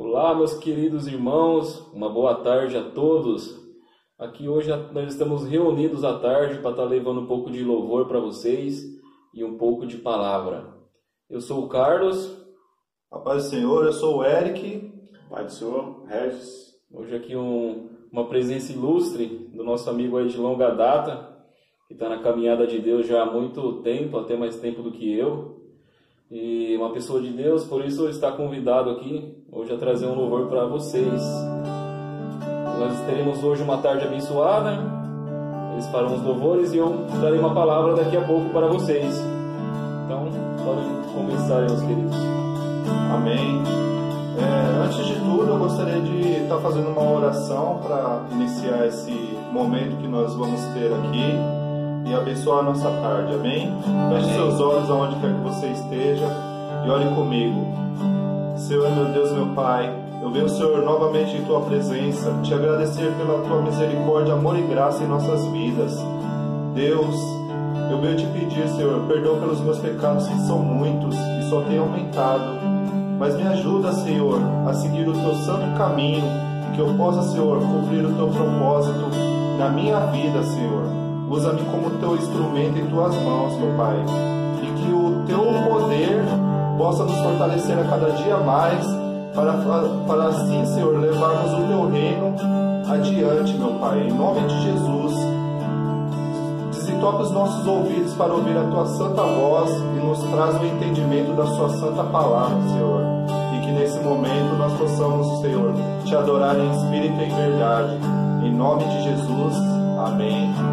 Olá, meus queridos irmãos, uma boa tarde a todos. Aqui hoje nós estamos reunidos à tarde para estar levando um pouco de louvor para vocês e um pouco de palavra. Eu sou o Carlos. A paz do Senhor, eu sou o Eric. Pai do Senhor, Regis. Hoje aqui um, uma presença ilustre do nosso amigo aí de longa data, que está na caminhada de Deus já há muito tempo, até mais tempo do que eu. E uma pessoa de Deus, por isso está convidado aqui hoje a trazer um louvor para vocês. Nós teremos hoje uma tarde abençoada, eles farão os louvores e eu trarei uma palavra daqui a pouco para vocês. Então, podem começar, meus queridos. Amém. É, antes de tudo, eu gostaria de estar fazendo uma oração para iniciar esse momento que nós vamos ter aqui e abençoar a nossa tarde. Amém? Feche seus olhos aonde quer que você esteja e ore comigo. Senhor, meu Deus, meu Pai, eu venho, Senhor, novamente em Tua presença, te agradecer pela Tua misericórdia, amor e graça em nossas vidas. Deus, eu venho te pedir, Senhor, perdão pelos meus pecados que são muitos e só têm aumentado. Mas me ajuda, Senhor, a seguir o Teu santo caminho e que eu possa, Senhor, cumprir o Teu propósito na minha vida, Senhor. Usa-me como teu instrumento em tuas mãos, meu Pai. E que o teu poder possa nos fortalecer a cada dia mais, para, para assim, Senhor, levarmos o teu reino adiante, meu Pai. Em nome de Jesus. Desentope os nossos ouvidos para ouvir a tua santa voz e nos traz o entendimento da sua santa palavra, Senhor. E que nesse momento nós possamos, Senhor, te adorar em espírito e em verdade. Em nome de Jesus. Amém.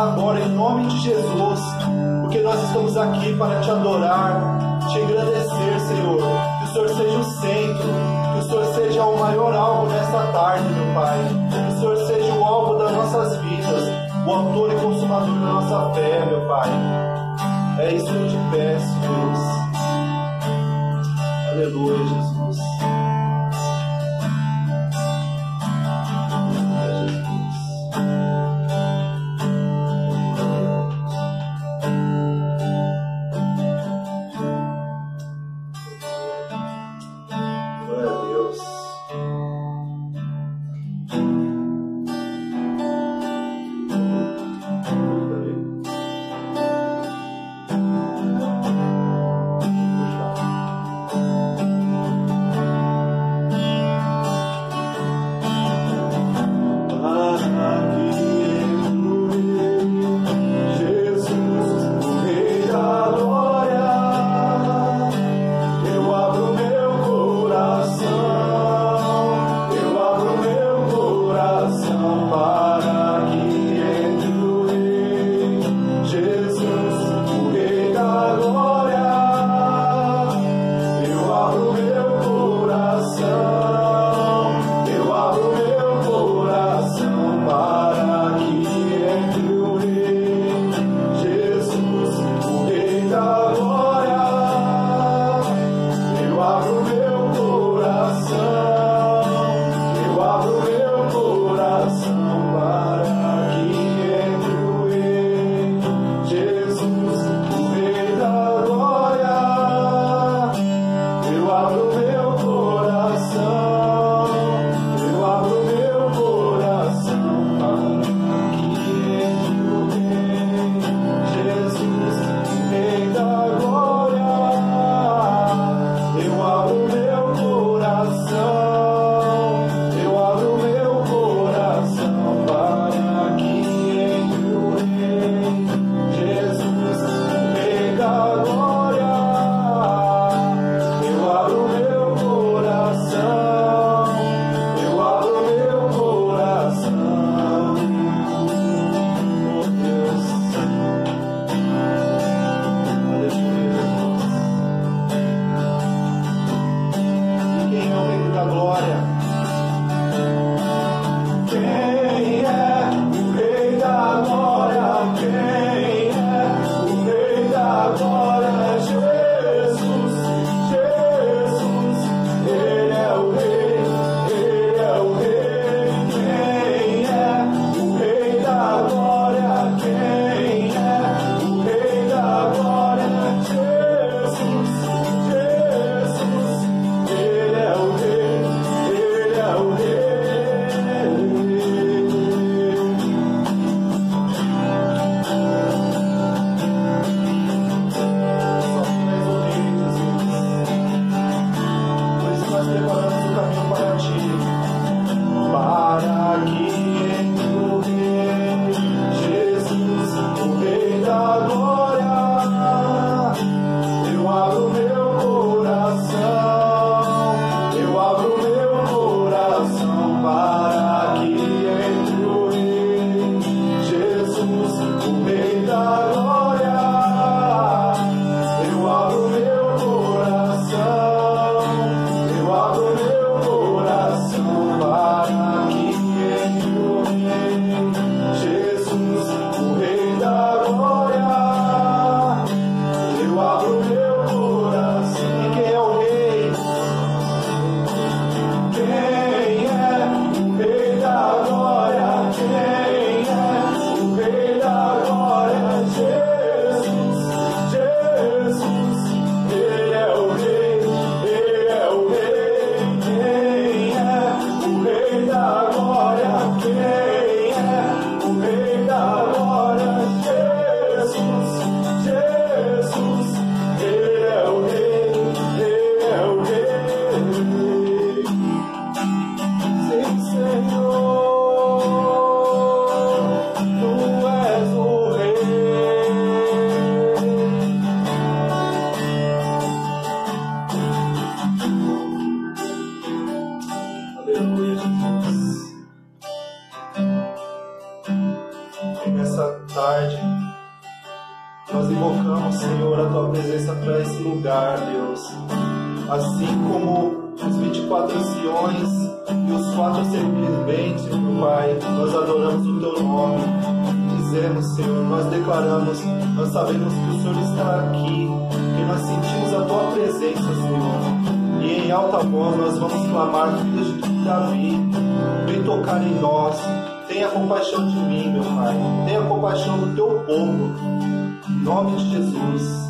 Agora, em nome de Jesus. Porque nós estamos aqui para te adorar, te engrandecer, Senhor. Que o Senhor seja o centro, que o Senhor seja o maior alvo nesta tarde, meu Pai. Que o Senhor seja o alvo das nossas vidas, o autor e consumador da nossa fé, meu Pai. É isso que eu te peço, Deus. Aleluia, Jesus. Deus. Assim como os 24 anciões e os quatro serpentes, meu Pai, nós adoramos o teu nome. Dizemos, Senhor, nós declaramos, nós sabemos que o Senhor está aqui, que nós sentimos a tua presença, Senhor. E em alta voz nós vamos clamar, filhos de Davi, vem tocar em nós. Tenha compaixão de mim, meu Pai. Tenha compaixão do teu povo. Em nome de Jesus.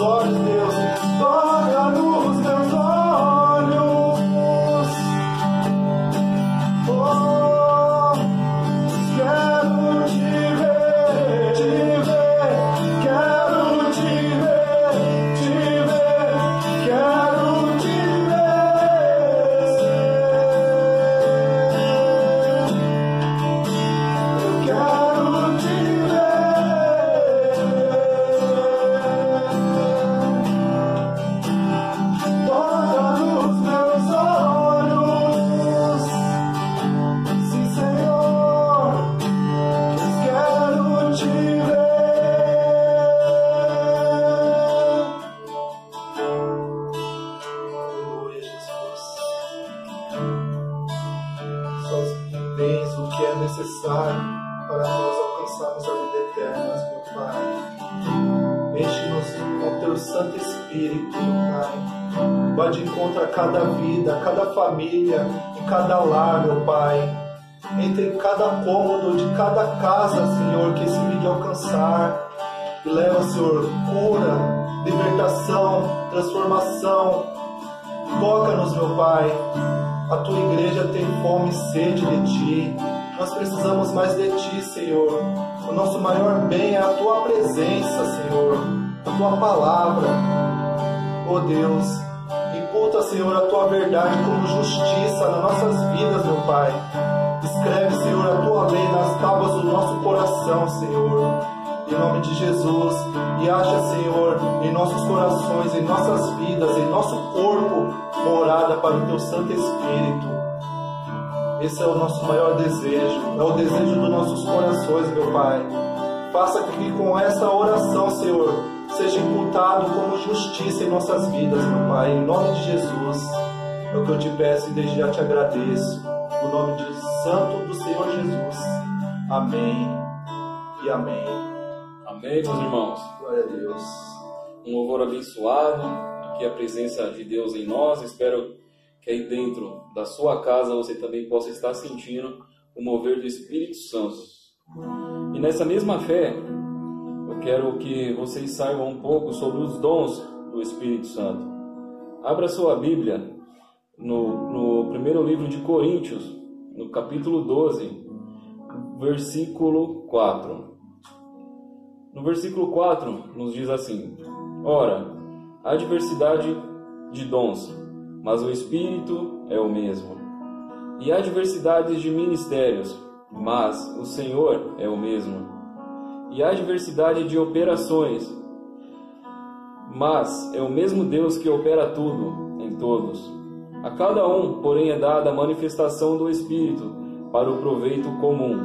olhos, Deus. Meu Pai. Vá de encontro a cada vida, a cada família, em cada lar, meu Pai. Entre cada cômodo de cada casa, Senhor, que esse vídeo alcançar. E leva, Senhor, cura, libertação, transformação. Toca-nos, meu Pai. A tua igreja tem fome e sede de ti. Nós precisamos mais de ti, Senhor. O nosso maior bem é a tua presença, Senhor. A tua palavra. Oh Deus, imputa, Senhor, a tua verdade como justiça nas nossas vidas, meu Pai. Escreve, Senhor, a tua lei nas tábuas do nosso coração, Senhor em nome de Jesus. E acha, Senhor, em nossos corações, em nossas vidas, em nosso corpo, morada para o Teu Santo Espírito. Esse é o nosso maior desejo, é o desejo dos nossos corações, meu Pai. Faça que com essa oração, Senhor, seja imputado como justiça em nossas vidas, meu Pai, em nome de Jesus. É o que eu te peço e desde já te agradeço. No nome de Santo do Senhor Jesus. Amém e amém. Amém, meus irmãos? Glória a Deus. Um louvor abençoado, aqui a presença de Deus em nós. Espero que aí dentro da sua casa você também possa estar sentindo o mover do Espírito Santo. E nessa mesma fé, eu quero que vocês saibam um pouco sobre os dons do Espírito Santo. Abra sua Bíblia no, no primeiro livro de Coríntios, no capítulo 12, versículo 4. No versículo 4 nos diz assim: Ora, há diversidade de dons, mas o Espírito é o mesmo. E há diversidade de ministérios, mas o Senhor é o mesmo. E há diversidade de operações, mas é o mesmo Deus que opera tudo em todos. A cada um, porém, é dada a manifestação do Espírito para o proveito comum.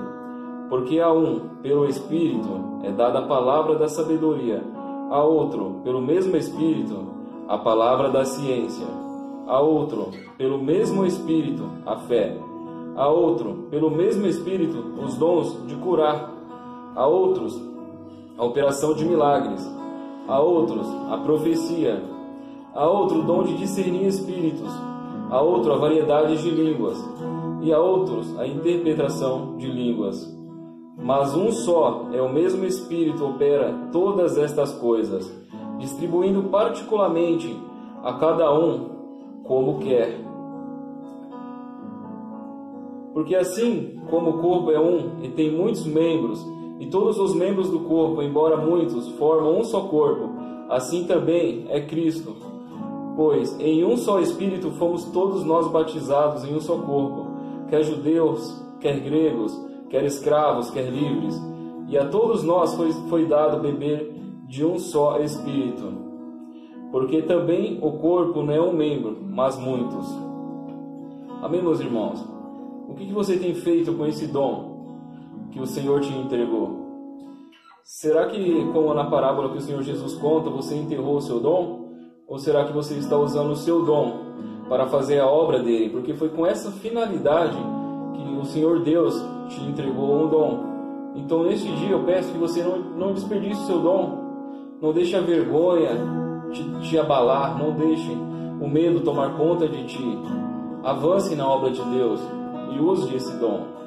Porque a um, pelo Espírito, é dada a palavra da sabedoria, a outro, pelo mesmo Espírito, a palavra da ciência, a outro, pelo mesmo Espírito, a fé, a outro, pelo mesmo Espírito, os dons de curar, a outros, a operação de milagres, a outros, a profecia, a outro, o dom de discernir espíritos, a outro, a variedade de línguas, e a outros, a interpretação de línguas. Mas um só é o mesmo Espírito opera todas estas coisas, distribuindo particularmente a cada um como quer. Porque assim como o corpo é um e tem muitos membros, e todos os membros do corpo, embora muitos, formam um só corpo, assim também é Cristo. Pois em um só Espírito fomos todos nós batizados em um só corpo, quer judeus, quer gregos, quer escravos, quer livres, e a todos nós foi, foi dado beber de um só Espírito. Porque também o corpo não é um membro, mas muitos. Amém, meus irmãos? O que, que você tem feito com esse dom que o Senhor te entregou? Será que, como na parábola que o Senhor Jesus conta, você enterrou o seu dom? Ou será que você está usando o seu dom para fazer a obra dele? Porque foi com essa finalidade que o Senhor Deus te entregou um dom. Então, neste dia, eu peço que você não, não desperdice o seu dom. Não deixe a vergonha te, te abalar. Não deixe o medo tomar conta de ti. Avance na obra de Deus e use esse dom.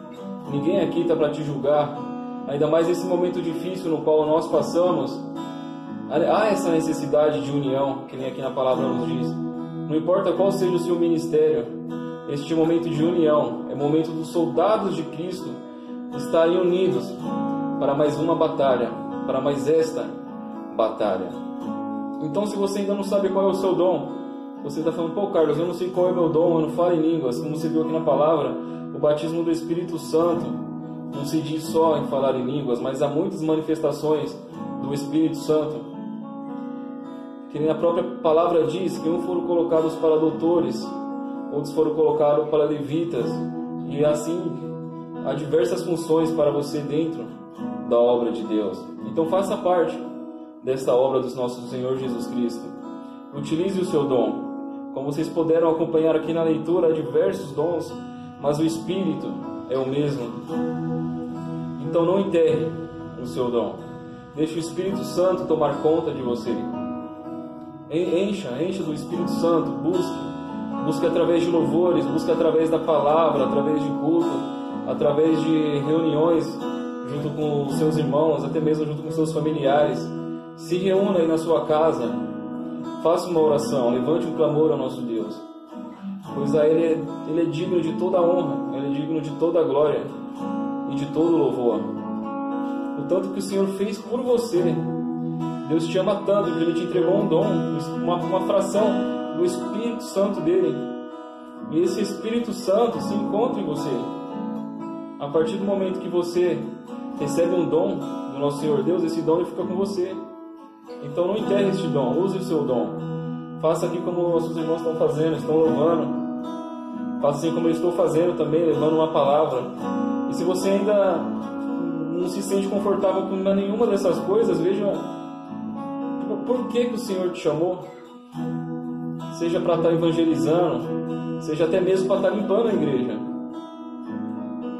Ninguém aqui está para te julgar. Ainda mais nesse momento difícil no qual nós passamos. Há essa necessidade de união, que nem aqui na palavra nos diz. Não importa qual seja o seu ministério, este momento de união é momento dos soldados de Cristo estarem unidos para mais uma batalha, para mais esta batalha. Então, se você ainda não sabe qual é o seu dom, você está falando, pô, Carlos, eu não sei qual é meu dom, eu não falo em línguas, como você viu aqui na palavra, o batismo do Espírito Santo não se diz só em falar em línguas, mas há muitas manifestações do Espírito Santo. Que nem a própria palavra diz que um foram colocados para doutores, outros foram colocados para levitas, e assim há diversas funções para você dentro da obra de Deus. Então faça parte desta obra do nosso Senhor Jesus Cristo. Utilize o seu dom. Como vocês puderam acompanhar aqui na leitura, há diversos dons, mas o Espírito é o mesmo. Então não enterre o seu dom. Deixe o Espírito Santo tomar conta de você. Encha, encha do Espírito Santo, busque. Busque através de louvores, busque através da palavra, através de culto, através de reuniões junto com os seus irmãos, até mesmo junto com seus familiares. Se reúna aí na sua casa, faça uma oração, levante um clamor ao nosso Deus. Pois a Ele, é, Ele é digno de toda honra, Ele é digno de toda glória e de todo louvor. O tanto que o Senhor fez por você. Deus te ama tanto que Ele te entregou um dom, uma, uma fração do Espírito Santo dele. E esse Espírito Santo se encontra em você. A partir do momento que você recebe um dom do nosso Senhor Deus, esse dom ele fica com você. Então não enterre este dom, use o seu dom. Faça aqui como nossos irmãos estão fazendo, estão louvando. Faça assim como eu estou fazendo também, levando uma palavra. E se você ainda não se sente confortável com nenhuma dessas coisas, veja por que, que o Senhor te chamou. Seja para estar evangelizando, seja até mesmo para estar limpando a igreja.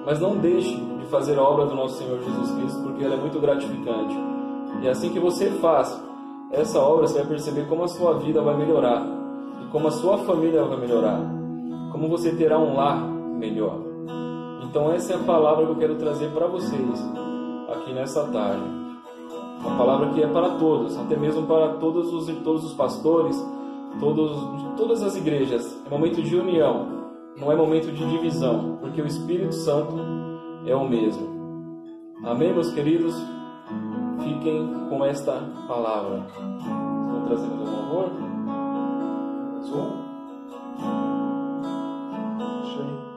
Mas não deixe de fazer a obra do nosso Senhor Jesus Cristo, porque ela é muito gratificante. E assim que você faz essa obra, você vai perceber como a sua vida vai melhorar e como a sua família vai melhorar, como você terá um lar melhor. Então essa é a palavra que eu quero trazer para vocês aqui nessa tarde. Uma palavra que é para todos, até mesmo para todos os, todos os pastores, todos, todas as igrejas. É momento de união, não é momento de divisão, porque o Espírito Santo é o mesmo. Amém, meus queridos? Fiquem com esta palavra. Estão trazendo meu louvor? Mais seja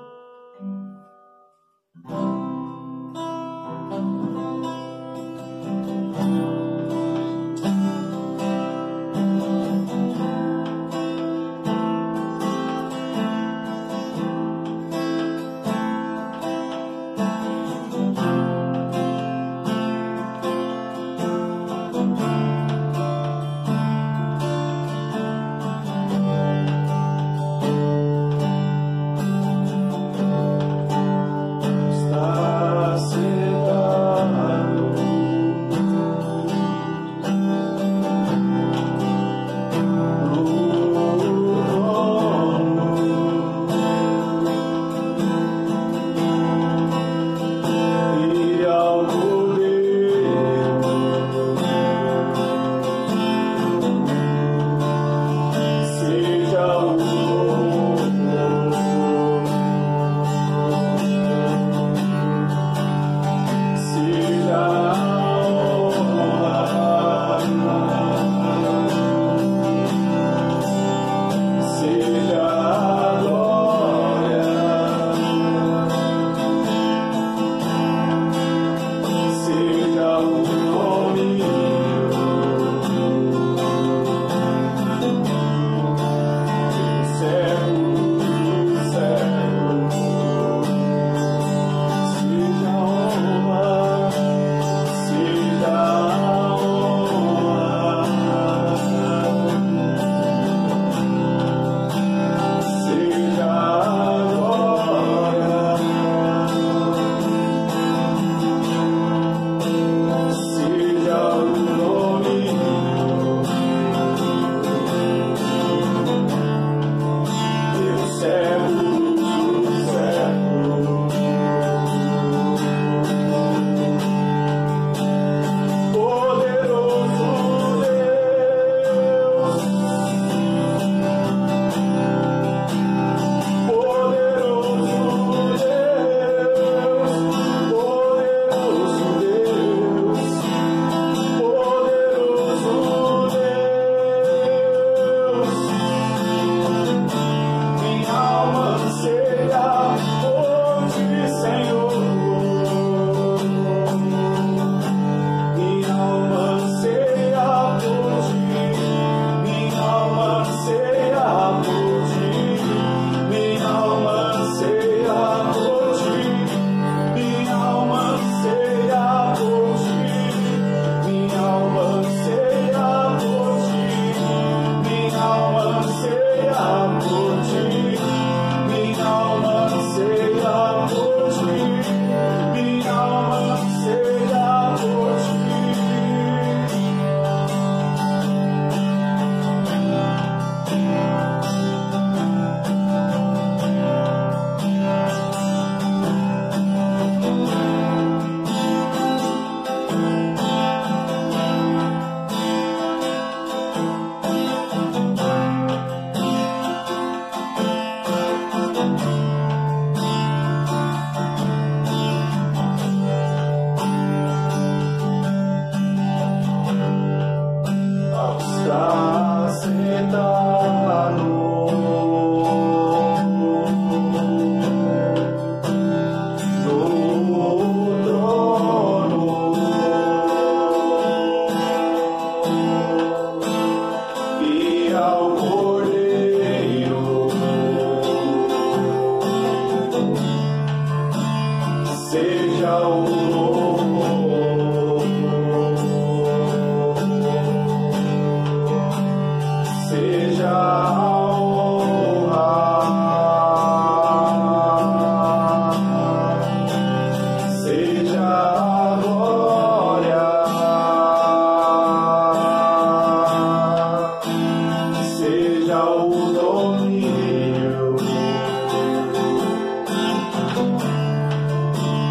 seja o domínio.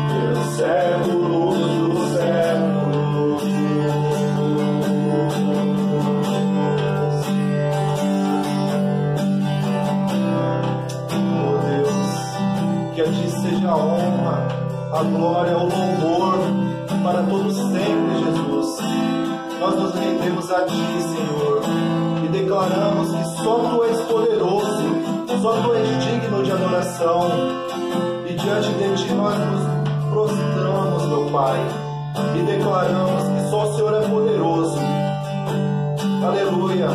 pelos séculos dos séculos. Oh Deus, que a Ti seja a honra, a glória, o louvor para todos sempre, Jesus. Nós nos rendemos a Ti, Senhor, declaramos que só Tu és poderoso, só Tu és digno de adoração. E diante de Ti nós nos prostramos, meu Pai, e declaramos que só o Senhor é poderoso. Aleluia.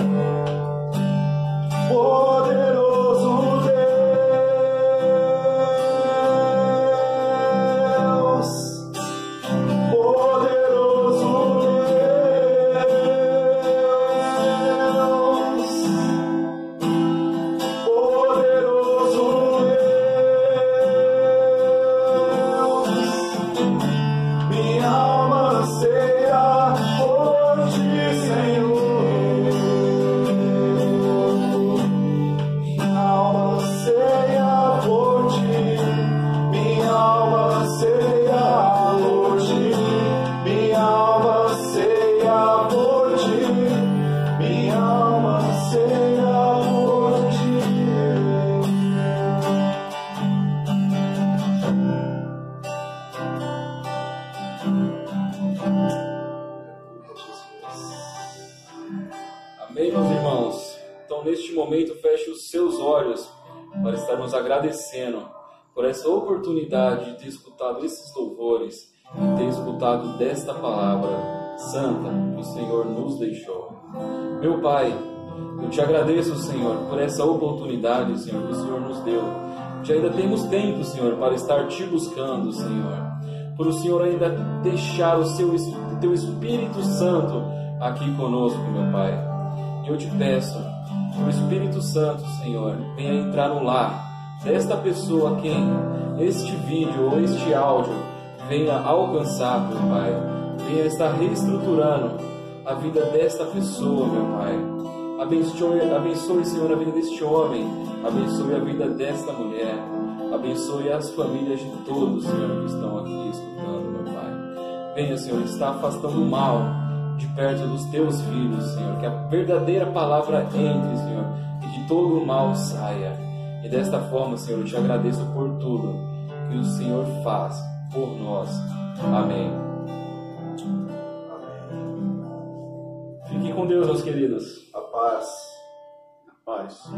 Poderoso escutado desta palavra santa que o Senhor nos deixou. Meu Pai, eu te agradeço, Senhor, por essa oportunidade, Senhor, que o Senhor nos deu. Que ainda temos tempo, Senhor, para estar te buscando, Senhor. Por o Senhor ainda deixar o seu teu Espírito Santo aqui conosco, meu Pai. E eu te peço, que o Espírito Santo, Senhor, venha entrar no lar desta pessoa a quem este vídeo ou este áudio venha alcançar, meu Pai. Venha estar reestruturando a vida desta pessoa, meu Pai. Abençoe, abençoe, Senhor, a vida deste homem. Abençoe a vida desta mulher. Abençoe as famílias de todos, Senhor, que estão aqui escutando, meu Pai. Venha, Senhor, está afastando o mal de perto dos teus filhos, Senhor. Que a verdadeira palavra entre, Senhor, e que todo o mal saia. E desta forma, Senhor, eu te agradeço por tudo que o Senhor faz por nós. Amém. Fique com Deus, meus queridos. A paz. Paz.